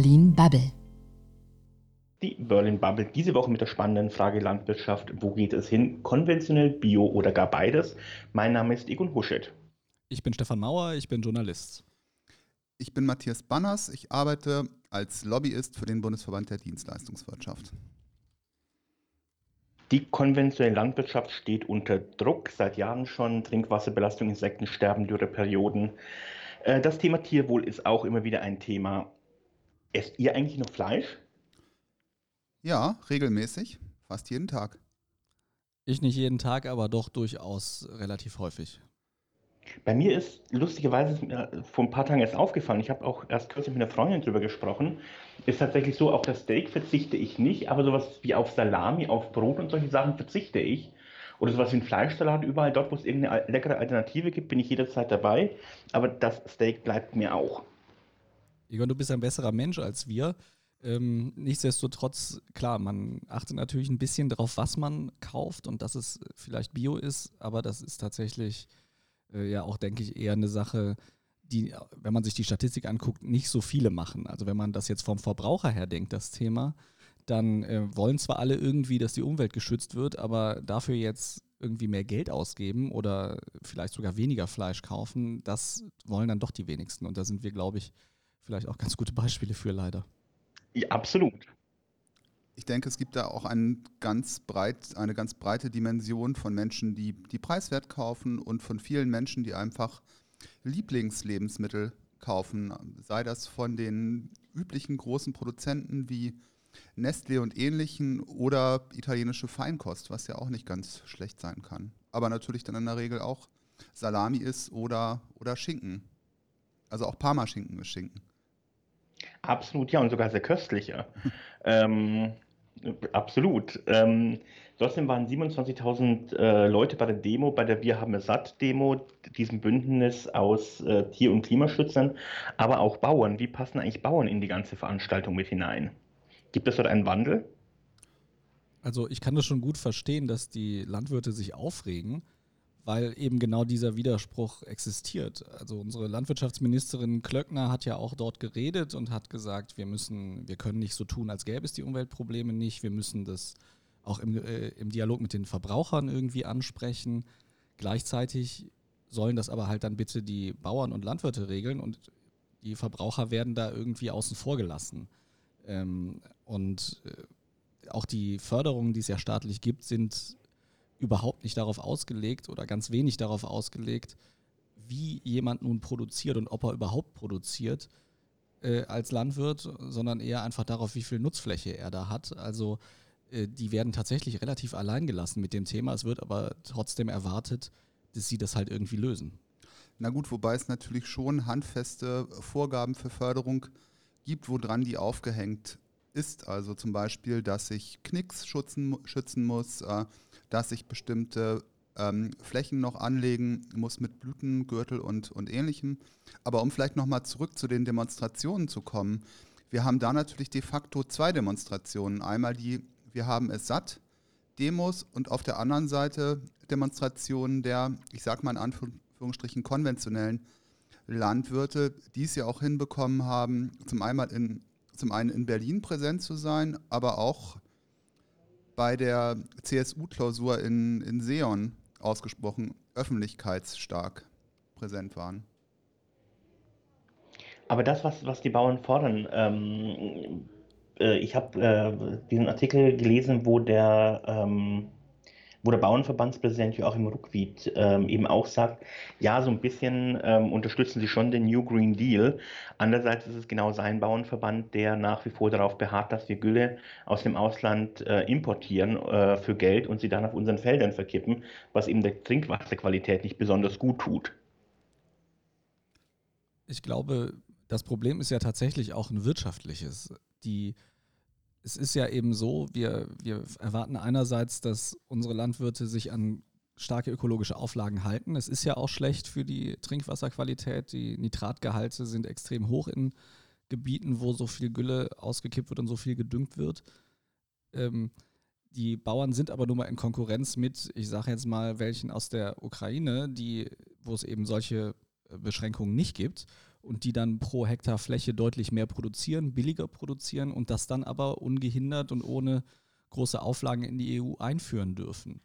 Berlin Bubble. Die Berlin Bubble diese Woche mit der spannenden Frage Landwirtschaft. Wo geht es hin? Konventionell, Bio oder gar beides? Mein Name ist Egon Huschet. Ich bin Stefan Mauer, ich bin Journalist. Ich bin Matthias Banners, ich arbeite als Lobbyist für den Bundesverband der Dienstleistungswirtschaft. Die konventionelle Landwirtschaft steht unter Druck seit Jahren schon. Trinkwasserbelastung, Insektensterben, Dürreperioden. Äh, das Thema Tierwohl ist auch immer wieder ein Thema. Esst ihr eigentlich noch Fleisch? Ja, regelmäßig, fast jeden Tag. Ich nicht jeden Tag, aber doch durchaus relativ häufig. Bei mir ist lustigerweise vor ein paar Tagen erst aufgefallen, ich habe auch erst kürzlich mit einer Freundin drüber gesprochen, ist tatsächlich so, auf das Steak verzichte ich nicht, aber sowas wie auf Salami, auf Brot und solche Sachen verzichte ich. Oder sowas wie ein Fleischsalat, überall dort, wo es irgendeine leckere Alternative gibt, bin ich jederzeit dabei, aber das Steak bleibt mir auch. Egon, du bist ein besserer Mensch als wir. Ähm, nichtsdestotrotz, klar, man achtet natürlich ein bisschen darauf, was man kauft und dass es vielleicht Bio ist, aber das ist tatsächlich äh, ja auch, denke ich, eher eine Sache, die, wenn man sich die Statistik anguckt, nicht so viele machen. Also wenn man das jetzt vom Verbraucher her denkt, das Thema, dann äh, wollen zwar alle irgendwie, dass die Umwelt geschützt wird, aber dafür jetzt irgendwie mehr Geld ausgeben oder vielleicht sogar weniger Fleisch kaufen, das wollen dann doch die wenigsten. Und da sind wir, glaube ich, vielleicht auch ganz gute Beispiele für leider. Ja, absolut. Ich denke, es gibt da auch ein ganz breit, eine ganz breite Dimension von Menschen, die, die preiswert kaufen und von vielen Menschen, die einfach Lieblingslebensmittel kaufen. Sei das von den üblichen großen Produzenten wie Nestlé und ähnlichen oder italienische Feinkost, was ja auch nicht ganz schlecht sein kann. Aber natürlich dann in der Regel auch Salami ist oder, oder Schinken. Also auch Parmaschinken ist Schinken. Absolut, ja, und sogar sehr köstlicher. ähm, absolut. Ähm, trotzdem waren 27.000 äh, Leute bei der Demo, bei der Wir haben es satt Demo, diesem Bündnis aus äh, Tier- und Klimaschützern, aber auch Bauern. Wie passen eigentlich Bauern in die ganze Veranstaltung mit hinein? Gibt es dort einen Wandel? Also ich kann das schon gut verstehen, dass die Landwirte sich aufregen weil eben genau dieser Widerspruch existiert. Also unsere Landwirtschaftsministerin Klöckner hat ja auch dort geredet und hat gesagt, wir müssen, wir können nicht so tun, als gäbe es die Umweltprobleme nicht. Wir müssen das auch im, äh, im Dialog mit den Verbrauchern irgendwie ansprechen. Gleichzeitig sollen das aber halt dann bitte die Bauern und Landwirte regeln und die Verbraucher werden da irgendwie außen vor gelassen. Ähm, und äh, auch die Förderungen, die es ja staatlich gibt, sind überhaupt nicht darauf ausgelegt oder ganz wenig darauf ausgelegt, wie jemand nun produziert und ob er überhaupt produziert äh, als Landwirt, sondern eher einfach darauf, wie viel Nutzfläche er da hat. Also äh, die werden tatsächlich relativ allein gelassen mit dem Thema. Es wird aber trotzdem erwartet, dass sie das halt irgendwie lösen. Na gut, wobei es natürlich schon handfeste Vorgaben für Förderung gibt, woran die aufgehängt ist. Also zum Beispiel, dass ich Knicks schützen, schützen muss, äh, dass ich bestimmte ähm, Flächen noch anlegen muss mit Blütengürtel und, und ähnlichem. Aber um vielleicht nochmal zurück zu den Demonstrationen zu kommen, wir haben da natürlich de facto zwei Demonstrationen. Einmal die Wir haben es satt Demos und auf der anderen Seite Demonstrationen der, ich sage mal in Anführungsstrichen, konventionellen Landwirte, die es ja auch hinbekommen haben, zum, einmal in, zum einen in Berlin präsent zu sein, aber auch bei der CSU-Klausur in, in Seon ausgesprochen öffentlichkeitsstark präsent waren. Aber das, was, was die Bauern fordern, ähm, äh, ich habe äh, diesen Artikel gelesen, wo der ähm, wo der Bauernverbandspräsident Joachim Ruckwied ähm, eben auch sagt, ja, so ein bisschen ähm, unterstützen sie schon den New Green Deal. Andererseits ist es genau sein Bauernverband, der nach wie vor darauf beharrt, dass wir Gülle aus dem Ausland äh, importieren äh, für Geld und sie dann auf unseren Feldern verkippen, was eben der Trinkwasserqualität nicht besonders gut tut. Ich glaube, das Problem ist ja tatsächlich auch ein wirtschaftliches. Die es ist ja eben so, wir, wir erwarten einerseits, dass unsere Landwirte sich an starke ökologische Auflagen halten. Es ist ja auch schlecht für die Trinkwasserqualität. Die Nitratgehalte sind extrem hoch in Gebieten, wo so viel Gülle ausgekippt wird und so viel gedüngt wird. Ähm, die Bauern sind aber nun mal in Konkurrenz mit, ich sage jetzt mal, welchen aus der Ukraine, die, wo es eben solche äh, Beschränkungen nicht gibt. Und die dann pro Hektar Fläche deutlich mehr produzieren, billiger produzieren und das dann aber ungehindert und ohne große Auflagen in die EU einführen dürfen.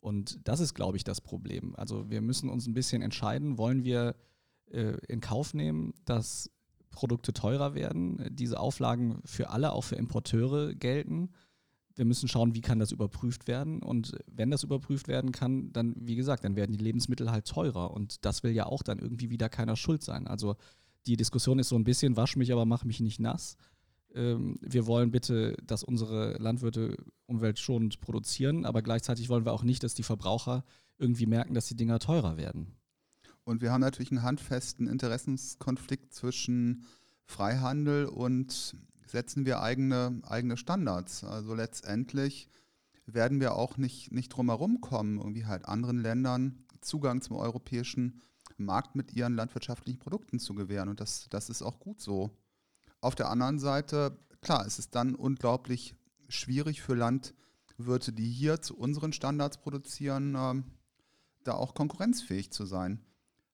Und das ist, glaube ich, das Problem. Also wir müssen uns ein bisschen entscheiden, wollen wir äh, in Kauf nehmen, dass Produkte teurer werden, diese Auflagen für alle, auch für Importeure gelten. Wir müssen schauen, wie kann das überprüft werden. Und wenn das überprüft werden kann, dann, wie gesagt, dann werden die Lebensmittel halt teurer. Und das will ja auch dann irgendwie wieder keiner schuld sein. Also die Diskussion ist so ein bisschen, wasch mich, aber mach mich nicht nass. Ähm, wir wollen bitte, dass unsere Landwirte umweltschonend produzieren, aber gleichzeitig wollen wir auch nicht, dass die Verbraucher irgendwie merken, dass die Dinger teurer werden. Und wir haben natürlich einen handfesten Interessenskonflikt zwischen Freihandel und setzen wir eigene, eigene Standards. Also letztendlich werden wir auch nicht, nicht drum herum kommen, irgendwie halt anderen Ländern Zugang zum europäischen Markt mit ihren landwirtschaftlichen Produkten zu gewähren. Und das, das ist auch gut so. Auf der anderen Seite, klar, es ist dann unglaublich schwierig für Landwirte, die hier zu unseren Standards produzieren, äh, da auch konkurrenzfähig zu sein.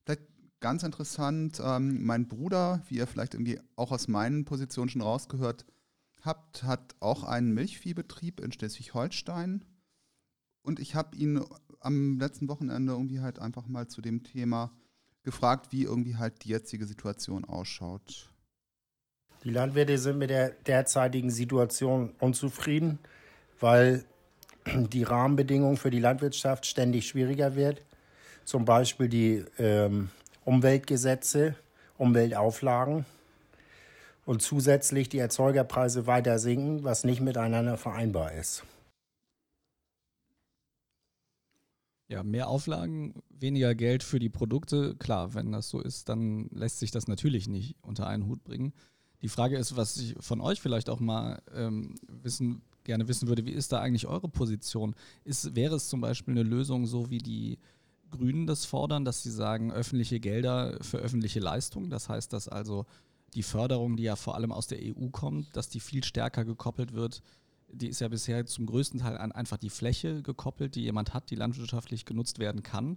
Vielleicht ganz interessant, ähm, mein Bruder, wie ihr vielleicht irgendwie auch aus meinen Positionen schon rausgehört habt, hat auch einen Milchviehbetrieb in Schleswig-Holstein. Und ich habe ihn am letzten Wochenende irgendwie halt einfach mal zu dem Thema gefragt, wie irgendwie halt die jetzige Situation ausschaut. Die Landwirte sind mit der derzeitigen Situation unzufrieden, weil die Rahmenbedingungen für die Landwirtschaft ständig schwieriger wird zum Beispiel die ähm, Umweltgesetze, Umweltauflagen und zusätzlich die Erzeugerpreise weiter sinken, was nicht miteinander vereinbar ist. Ja, mehr Auflagen, weniger Geld für die Produkte. Klar, wenn das so ist, dann lässt sich das natürlich nicht unter einen Hut bringen. Die Frage ist, was ich von euch vielleicht auch mal ähm, wissen, gerne wissen würde, wie ist da eigentlich eure Position? Ist, wäre es zum Beispiel eine Lösung, so wie die Grünen das fordern, dass sie sagen, öffentliche Gelder für öffentliche Leistungen. Das heißt, dass also die Förderung, die ja vor allem aus der EU kommt, dass die viel stärker gekoppelt wird. Die ist ja bisher zum größten Teil an einfach die Fläche gekoppelt, die jemand hat, die landwirtschaftlich genutzt werden kann.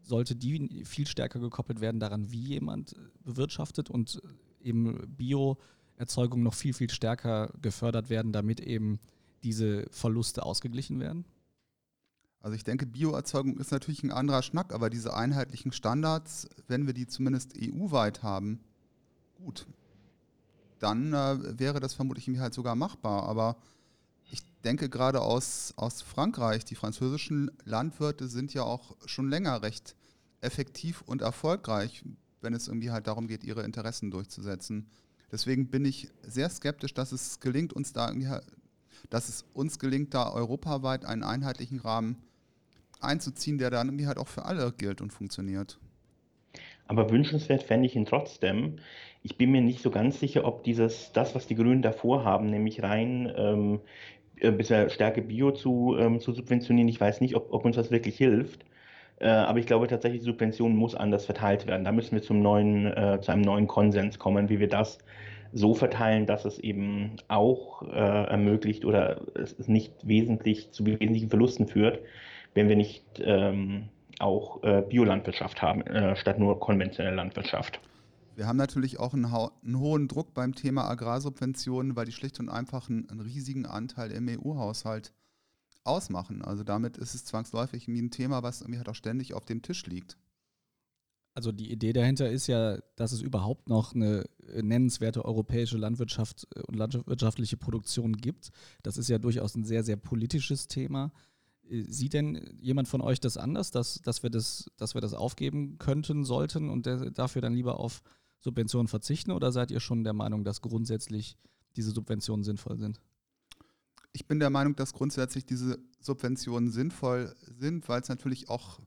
Sollte die viel stärker gekoppelt werden daran, wie jemand bewirtschaftet und eben Bioerzeugung noch viel, viel stärker gefördert werden, damit eben diese Verluste ausgeglichen werden? Also ich denke, Bioerzeugung ist natürlich ein anderer Schnack, aber diese einheitlichen Standards, wenn wir die zumindest EU-weit haben, gut, dann äh, wäre das vermutlich halt sogar machbar. Aber ich denke gerade aus, aus Frankreich, die französischen Landwirte sind ja auch schon länger recht effektiv und erfolgreich, wenn es irgendwie halt darum geht, ihre Interessen durchzusetzen. Deswegen bin ich sehr skeptisch, dass es gelingt, uns da irgendwie, dass es uns gelingt, da europaweit einen einheitlichen Rahmen einzuziehen, der dann irgendwie halt auch für alle gilt und funktioniert. Aber wünschenswert fände ich ihn trotzdem. Ich bin mir nicht so ganz sicher, ob dieses, das, was die Grünen davor haben, nämlich rein ähm, äh, bisher Stärke Bio zu, ähm, zu subventionieren, ich weiß nicht, ob, ob uns das wirklich hilft. Äh, aber ich glaube tatsächlich, die Subvention muss anders verteilt werden. Da müssen wir zum neuen, äh, zu einem neuen Konsens kommen, wie wir das so verteilen, dass es eben auch äh, ermöglicht oder es nicht wesentlich zu wesentlichen Verlusten führt, wenn wir nicht ähm, auch äh, Biolandwirtschaft haben, äh, statt nur konventionelle Landwirtschaft. Wir haben natürlich auch einen, einen, hohen Druck beim Thema Agrarsubventionen, weil die schlicht und einfach einen, einen riesigen Anteil im EU-Haushalt ausmachen. Also damit ist es zwangsläufig ein Thema, was irgendwie halt auch ständig auf dem Tisch liegt. Also die Idee dahinter ist ja, dass es überhaupt noch eine nennenswerte europäische Landwirtschaft und landwirtschaftliche Produktion gibt. Das ist ja durchaus ein sehr, sehr politisches Thema. Sieht denn jemand von euch das anders, dass, dass, wir, das, dass wir das aufgeben könnten, sollten und der, dafür dann lieber auf Subventionen verzichten? Oder seid ihr schon der Meinung, dass grundsätzlich diese Subventionen sinnvoll sind? Ich bin der Meinung, dass grundsätzlich diese Subventionen sinnvoll sind, weil es natürlich auch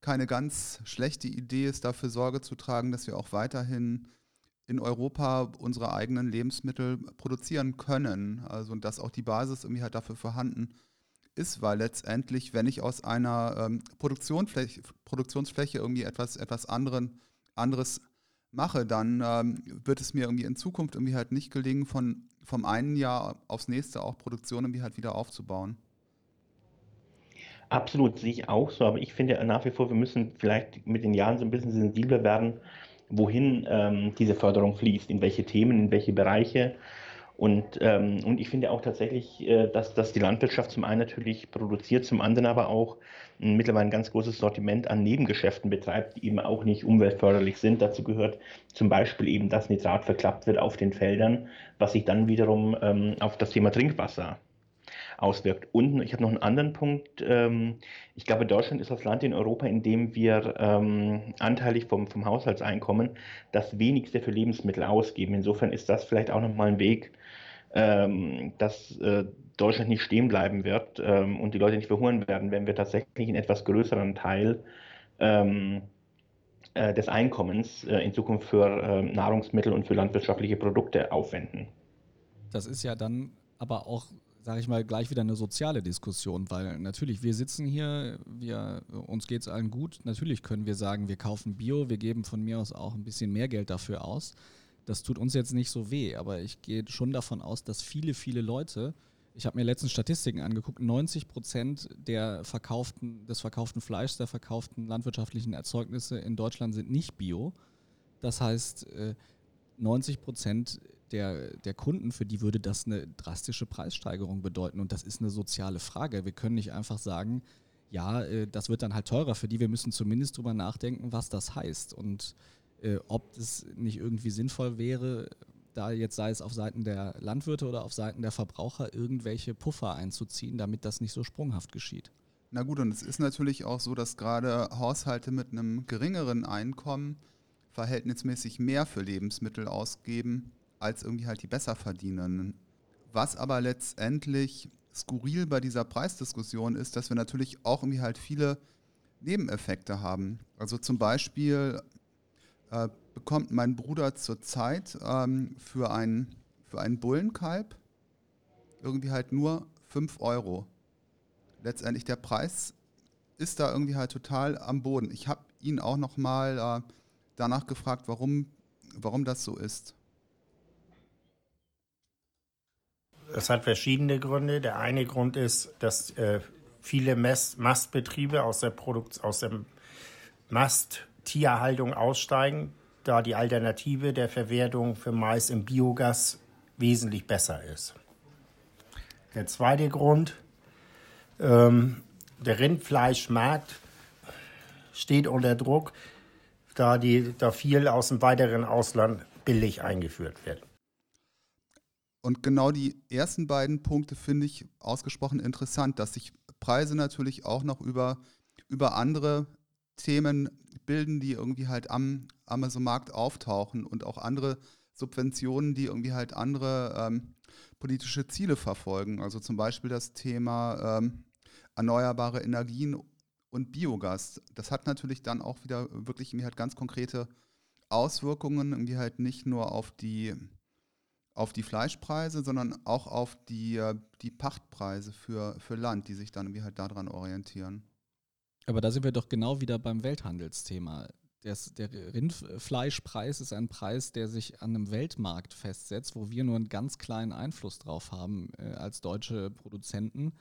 keine ganz schlechte Idee ist, dafür Sorge zu tragen, dass wir auch weiterhin in Europa unsere eigenen Lebensmittel produzieren können. Also und dass auch die Basis irgendwie halt dafür vorhanden ist ist, weil letztendlich, wenn ich aus einer ähm, Produktionsfläche, Produktionsfläche irgendwie etwas, etwas anderen, anderes mache, dann ähm, wird es mir irgendwie in Zukunft irgendwie halt nicht gelingen, von, vom einen Jahr aufs nächste auch Produktion irgendwie halt wieder aufzubauen. Absolut, sehe ich auch so, aber ich finde nach wie vor, wir müssen vielleicht mit den Jahren so ein bisschen sensibler werden wohin ähm, diese Förderung fließt, in welche Themen, in welche Bereiche. Und, ähm, und ich finde auch tatsächlich, äh, dass, dass die Landwirtschaft zum einen natürlich produziert, zum anderen aber auch ein, mittlerweile ein ganz großes Sortiment an Nebengeschäften betreibt, die eben auch nicht umweltförderlich sind. Dazu gehört zum Beispiel eben, dass Nitrat verklappt wird auf den Feldern, was sich dann wiederum ähm, auf das Thema Trinkwasser auswirkt. Und ich habe noch einen anderen Punkt. Ähm, ich glaube, Deutschland ist das Land in Europa, in dem wir ähm, anteilig vom, vom Haushaltseinkommen das wenigste für Lebensmittel ausgeben. Insofern ist das vielleicht auch nochmal ein Weg, ähm, dass äh, Deutschland nicht stehen bleiben wird ähm, und die Leute nicht verhungern werden, wenn wir tatsächlich einen etwas größeren Teil ähm, äh, des Einkommens äh, in Zukunft für äh, Nahrungsmittel und für landwirtschaftliche Produkte aufwenden. Das ist ja dann aber auch, sage ich mal, gleich wieder eine soziale Diskussion, weil natürlich, wir sitzen hier, wir, uns geht es allen gut, natürlich können wir sagen, wir kaufen Bio, wir geben von mir aus auch ein bisschen mehr Geld dafür aus. Das tut uns jetzt nicht so weh, aber ich gehe schon davon aus, dass viele, viele Leute, ich habe mir letztens Statistiken angeguckt, 90 Prozent der verkauften, des verkauften Fleischs, der verkauften landwirtschaftlichen Erzeugnisse in Deutschland sind nicht bio. Das heißt, 90 äh, Prozent der, der Kunden, für die würde das eine drastische Preissteigerung bedeuten. Und das ist eine soziale Frage. Wir können nicht einfach sagen, ja, äh, das wird dann halt teurer für die. Wir müssen zumindest drüber nachdenken, was das heißt. Und äh, ob es nicht irgendwie sinnvoll wäre, da jetzt sei es auf Seiten der Landwirte oder auf Seiten der Verbraucher irgendwelche Puffer einzuziehen, damit das nicht so sprunghaft geschieht. Na gut, und es ist natürlich auch so, dass gerade Haushalte mit einem geringeren Einkommen verhältnismäßig mehr für Lebensmittel ausgeben als irgendwie halt die Besserverdienenden. Was aber letztendlich skurril bei dieser Preisdiskussion ist, dass wir natürlich auch irgendwie halt viele Nebeneffekte haben. Also zum Beispiel äh, bekommt mein Bruder zurzeit ähm, für, ein, für einen Bullenkalb irgendwie halt nur 5 Euro. Letztendlich der Preis ist da irgendwie halt total am Boden. Ich habe ihn auch nochmal äh, danach gefragt, warum, warum das so ist. Es hat verschiedene Gründe. Der eine Grund ist, dass äh, viele Mastbetriebe aus der, Produkt aus der Mast Tierhaltung aussteigen, da die Alternative der Verwertung für Mais im Biogas wesentlich besser ist. Der zweite Grund, ähm, der Rindfleischmarkt steht unter Druck, da, die, da viel aus dem weiteren Ausland billig eingeführt wird. Und genau die ersten beiden Punkte finde ich ausgesprochen interessant, dass sich Preise natürlich auch noch über, über andere Themen bilden, die irgendwie halt am Amazon-Markt auftauchen und auch andere Subventionen, die irgendwie halt andere ähm, politische Ziele verfolgen. Also zum Beispiel das Thema ähm, erneuerbare Energien und Biogas. Das hat natürlich dann auch wieder wirklich irgendwie halt ganz konkrete Auswirkungen, irgendwie halt nicht nur auf die, auf die Fleischpreise, sondern auch auf die, äh, die Pachtpreise für, für Land, die sich dann irgendwie halt daran orientieren. Aber da sind wir doch genau wieder beim Welthandelsthema. Das, der Rindfleischpreis ist ein Preis, der sich an einem Weltmarkt festsetzt, wo wir nur einen ganz kleinen Einfluss drauf haben äh, als deutsche Produzenten.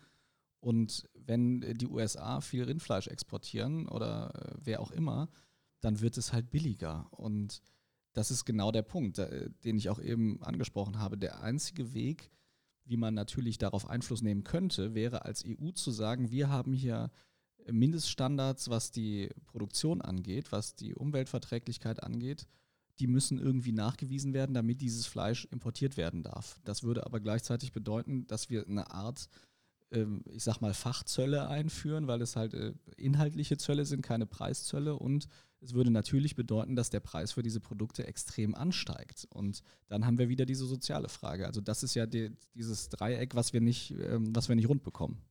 Und wenn die USA viel Rindfleisch exportieren oder äh, wer auch immer, dann wird es halt billiger. Und das ist genau der Punkt, äh, den ich auch eben angesprochen habe. Der einzige Weg, wie man natürlich darauf Einfluss nehmen könnte, wäre als EU zu sagen, wir haben hier Mindeststandards, was die Produktion angeht, was die Umweltverträglichkeit angeht, die müssen irgendwie nachgewiesen werden, damit dieses Fleisch importiert werden darf. Das würde aber gleichzeitig bedeuten, dass wir eine Art, ähm, ich sag mal, Fachzölle einführen, weil es halt äh, inhaltliche Zölle sind, keine Preiszölle. Und es würde natürlich bedeuten, dass der Preis für diese Produkte extrem ansteigt. Und dann haben wir wieder diese soziale Frage. Also das ist ja die, dieses Dreieck, was wir nicht, ähm, was wir nicht rund bekommen.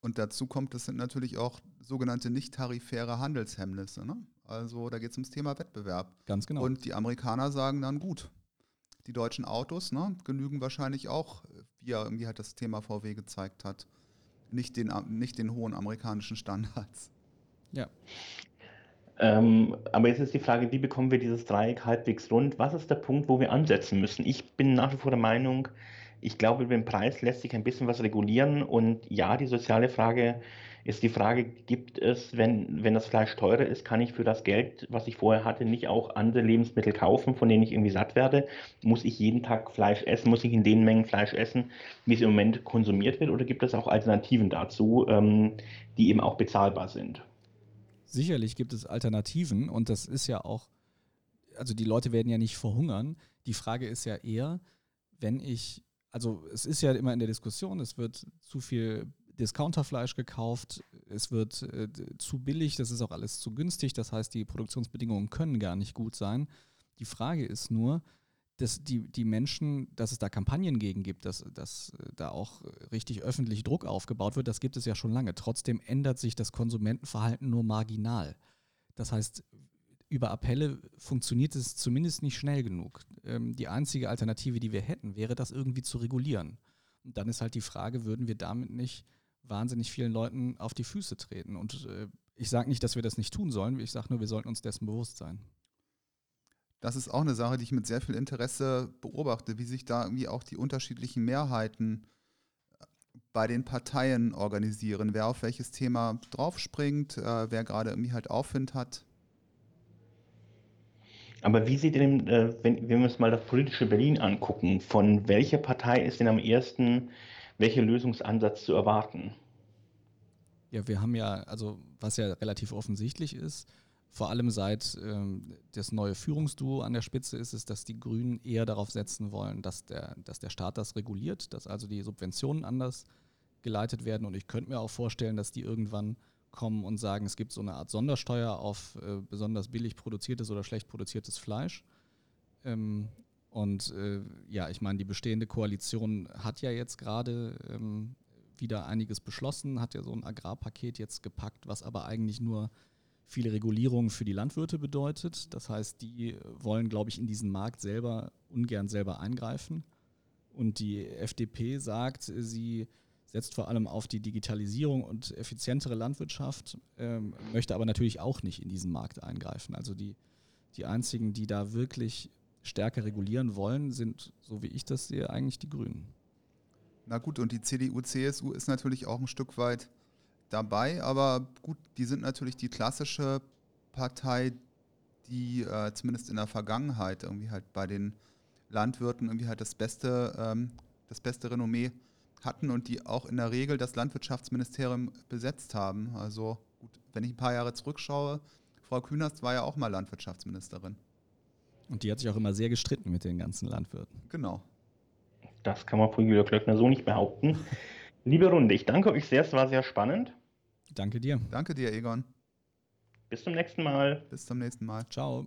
Und dazu kommt, das sind natürlich auch sogenannte nicht-tarifäre Handelshemmnisse. Ne? Also da geht es ums Thema Wettbewerb. Ganz genau. Und die Amerikaner sagen dann, gut, die deutschen Autos ne, genügen wahrscheinlich auch, wie ja irgendwie halt das Thema VW gezeigt hat, nicht den, nicht den hohen amerikanischen Standards. Ja. Ähm, aber jetzt ist die Frage, wie bekommen wir dieses Dreieck halbwegs rund? Was ist der Punkt, wo wir ansetzen müssen? Ich bin nach wie vor der Meinung, ich glaube, über den Preis lässt sich ein bisschen was regulieren und ja, die soziale Frage Ist die Frage, gibt es, wenn, wenn das Fleisch teurer ist, kann ich für das Geld, was ich vorher hatte, nicht auch andere Lebensmittel kaufen, von denen ich irgendwie satt werde? Muss ich jeden Tag Fleisch essen? Muss ich in den Mengen Fleisch essen, wie es im Moment konsumiert wird? Oder gibt es auch Alternativen dazu, ähm, die eben auch bezahlbar sind? Sicherlich gibt es Alternativen und das ist ja auch, also die Leute werden ja nicht verhungern. Die Frage ist ja eher, wenn ich, also es ist ja immer in der Diskussion, es wird zu viel Discounterfleisch gekauft, es wird äh, zu billig, das ist auch alles zu günstig, das heißt, die Produktionsbedingungen können gar nicht gut sein. Die Frage ist nur, dass die, die Menschen, dass es da Kampagnen gegen gibt, dass, dass da auch richtig öffentlich Druck aufgebaut wird, das gibt es ja schon lange. Trotzdem ändert sich das Konsumentenverhalten nur marginal. Das heißt, über Appelle funktioniert es zumindest nicht schnell genug. Ähm, die einzige Alternative, die wir hätten, wäre das irgendwie zu regulieren. Und dann ist halt die Frage, würden wir damit nicht wahnsinnig vielen Leuten auf die Füße treten? Und äh, ich sage nicht, dass wir das nicht tun sollen, ich sage nur, wir sollten uns dessen bewusst sein. Das ist auch eine Sache, die ich mit sehr viel Interesse beobachte, wie sich da irgendwie auch die unterschiedlichen Mehrheiten äh, bei den Parteien organisieren, wer auf welches Thema draufspringt, äh, wer gerade irgendwie halt Aufwind hat. Aber wie sieht denn, äh, wenn, wenn wir uns mal das politische Berlin angucken, von welcher Partei ist denn am ersten welcher Lösungsansatz zu erwarten? Ja, wir haben ja, also was ja relativ offensichtlich ist, vor allem seit ähm, das neue Führungsduo an der Spitze ist, ist, dass die Grünen eher darauf setzen wollen, dass der, dass der Staat das reguliert, dass also die Subventionen anders geleitet werden. Und ich könnte mir auch vorstellen, dass die irgendwann kommen und sagen, es gibt so eine Art Sondersteuer auf äh, besonders billig produziertes oder schlecht produziertes Fleisch. Ähm, und äh, ja, ich meine, die bestehende Koalition hat ja jetzt gerade ähm, wieder einiges beschlossen, hat ja so ein Agrarpaket jetzt gepackt, was aber eigentlich nur viele Regulierungen für die Landwirte bedeutet. Das heißt, die wollen, glaube ich, in diesen Markt selber ungern selber eingreifen. Und die FDP sagt, sie setzt vor allem auf die Digitalisierung und effizientere Landwirtschaft, ähm, möchte aber natürlich auch nicht in diesen Markt eingreifen. Also die, die einzigen, die da wirklich stärker regulieren wollen, sind, so wie ich das sehe, eigentlich die Grünen. Na gut, und die CDU, CSU ist natürlich auch ein Stück weit dabei, aber gut, die sind natürlich die klassische Partei, die äh, zumindest in der Vergangenheit irgendwie halt bei den Landwirten irgendwie halt das beste, ähm, das beste Renommee hatten und die auch in der Regel das Landwirtschaftsministerium besetzt haben. Also gut, wenn ich ein paar Jahre zurückschaue, Frau Künast war ja auch mal Landwirtschaftsministerin. Und die hat sich auch immer sehr gestritten mit den ganzen Landwirten. Genau. Das kann man von Julia Klöckner so nicht behaupten. Liebe Runde, ich danke euch sehr, es war sehr spannend. Danke dir. Danke dir, Egon. Bis zum nächsten Mal. Bis zum nächsten Mal. Ciao.